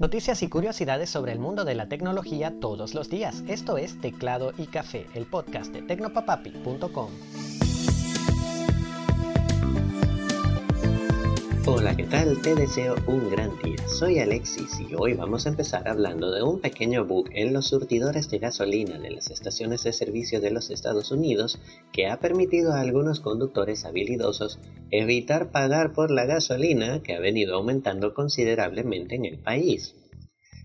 Noticias y curiosidades sobre el mundo de la tecnología todos los días. Esto es Teclado y Café, el podcast de tecnopapapi.com. Hola, ¿qué tal? Te deseo un gran día. Soy Alexis y hoy vamos a empezar hablando de un pequeño bug en los surtidores de gasolina de las estaciones de servicio de los Estados Unidos que ha permitido a algunos conductores habilidosos evitar pagar por la gasolina que ha venido aumentando considerablemente en el país.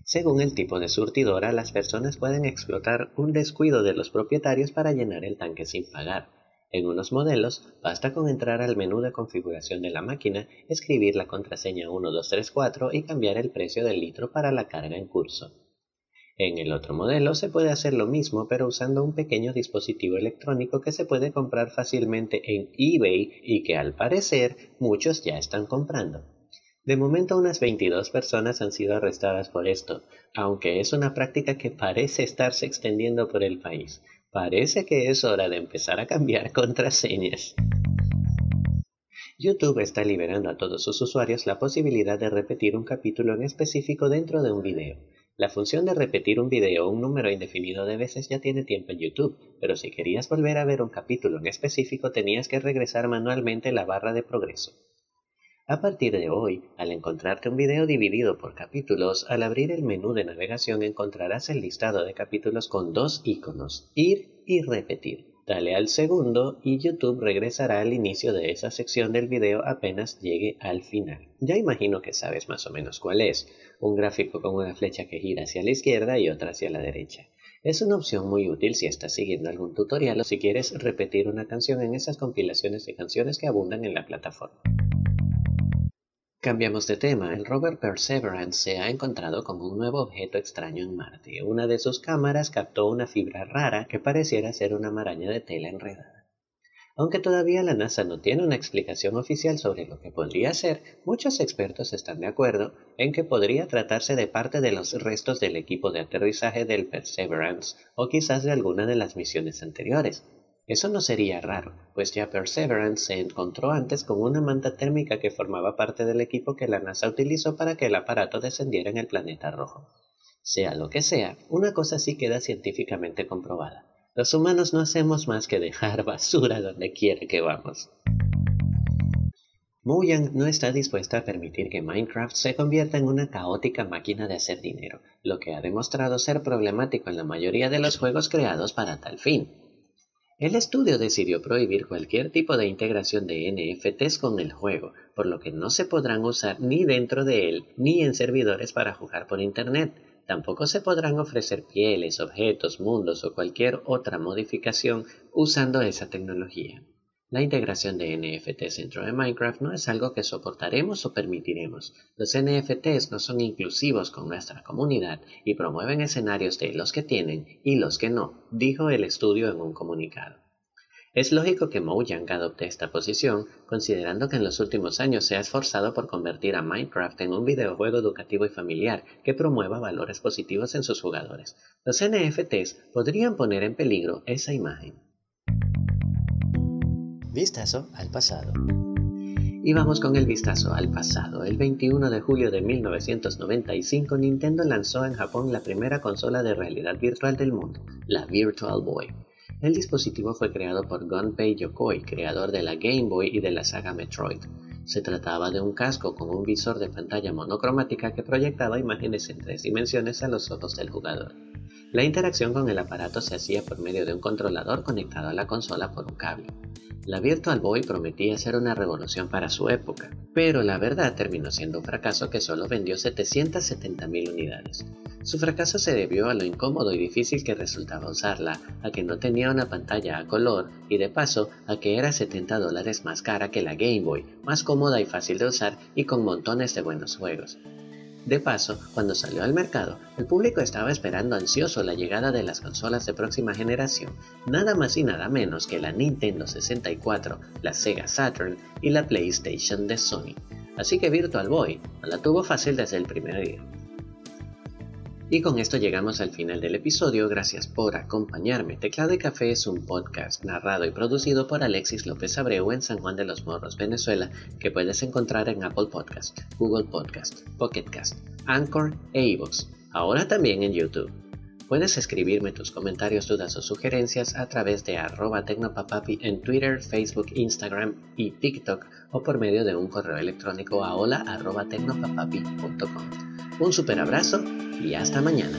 Según el tipo de surtidora, las personas pueden explotar un descuido de los propietarios para llenar el tanque sin pagar. En unos modelos, basta con entrar al menú de configuración de la máquina, escribir la contraseña 1234 y cambiar el precio del litro para la carga en curso. En el otro modelo se puede hacer lo mismo pero usando un pequeño dispositivo electrónico que se puede comprar fácilmente en eBay y que al parecer muchos ya están comprando. De momento unas 22 personas han sido arrestadas por esto, aunque es una práctica que parece estarse extendiendo por el país. Parece que es hora de empezar a cambiar contraseñas. YouTube está liberando a todos sus usuarios la posibilidad de repetir un capítulo en específico dentro de un video. La función de repetir un video un número indefinido de veces ya tiene tiempo en YouTube, pero si querías volver a ver un capítulo en específico tenías que regresar manualmente la barra de progreso. A partir de hoy, al encontrarte un video dividido por capítulos, al abrir el menú de navegación encontrarás el listado de capítulos con dos iconos, ir y repetir. Dale al segundo y YouTube regresará al inicio de esa sección del video apenas llegue al final. Ya imagino que sabes más o menos cuál es, un gráfico con una flecha que gira hacia la izquierda y otra hacia la derecha. Es una opción muy útil si estás siguiendo algún tutorial o si quieres repetir una canción en esas compilaciones de canciones que abundan en la plataforma. Cambiamos de tema. El rover Perseverance se ha encontrado con un nuevo objeto extraño en Marte. Una de sus cámaras captó una fibra rara que pareciera ser una maraña de tela enredada. Aunque todavía la NASA no tiene una explicación oficial sobre lo que podría ser, muchos expertos están de acuerdo en que podría tratarse de parte de los restos del equipo de aterrizaje del Perseverance o quizás de alguna de las misiones anteriores. Eso no sería raro, pues ya Perseverance se encontró antes con una manta térmica que formaba parte del equipo que la NASA utilizó para que el aparato descendiera en el planeta rojo. Sea lo que sea, una cosa sí queda científicamente comprobada. Los humanos no hacemos más que dejar basura donde quiera que vamos. Mojang no está dispuesta a permitir que Minecraft se convierta en una caótica máquina de hacer dinero, lo que ha demostrado ser problemático en la mayoría de los juegos creados para tal fin. El estudio decidió prohibir cualquier tipo de integración de NFTs con el juego, por lo que no se podrán usar ni dentro de él ni en servidores para jugar por Internet. Tampoco se podrán ofrecer pieles, objetos, mundos o cualquier otra modificación usando esa tecnología. La integración de NFTs dentro de Minecraft no es algo que soportaremos o permitiremos. Los NFTs no son inclusivos con nuestra comunidad y promueven escenarios de los que tienen y los que no, dijo el estudio en un comunicado. Es lógico que Mojang adopte esta posición, considerando que en los últimos años se ha esforzado por convertir a Minecraft en un videojuego educativo y familiar que promueva valores positivos en sus jugadores. Los NFTs podrían poner en peligro esa imagen. Vistazo al pasado. Y vamos con el vistazo al pasado. El 21 de julio de 1995 Nintendo lanzó en Japón la primera consola de realidad virtual del mundo, la Virtual Boy. El dispositivo fue creado por Gunpei Yokoi, creador de la Game Boy y de la saga Metroid. Se trataba de un casco con un visor de pantalla monocromática que proyectaba imágenes en tres dimensiones a los ojos del jugador. La interacción con el aparato se hacía por medio de un controlador conectado a la consola por un cable. La Virtual Boy prometía ser una revolución para su época, pero la verdad terminó siendo un fracaso que solo vendió 770.000 unidades. Su fracaso se debió a lo incómodo y difícil que resultaba usarla, a que no tenía una pantalla a color y de paso a que era 70 dólares más cara que la Game Boy, más cómoda y fácil de usar y con montones de buenos juegos. De paso, cuando salió al mercado, el público estaba esperando ansioso la llegada de las consolas de próxima generación, nada más y nada menos que la Nintendo 64, la Sega Saturn y la PlayStation de Sony. Así que Virtual Boy la tuvo fácil desde el primer día. Y con esto llegamos al final del episodio. Gracias por acompañarme. Teclado y Café es un podcast narrado y producido por Alexis López Abreu en San Juan de los Morros, Venezuela, que puedes encontrar en Apple Podcast, Google Podcast, Pocket Cast, Anchor e iVoox. Ahora también en YouTube. Puedes escribirme tus comentarios, dudas o sugerencias a través de arroba tecnopapapi en Twitter, Facebook, Instagram y TikTok o por medio de un correo electrónico a hola arroba. Un super abrazo y hasta mañana.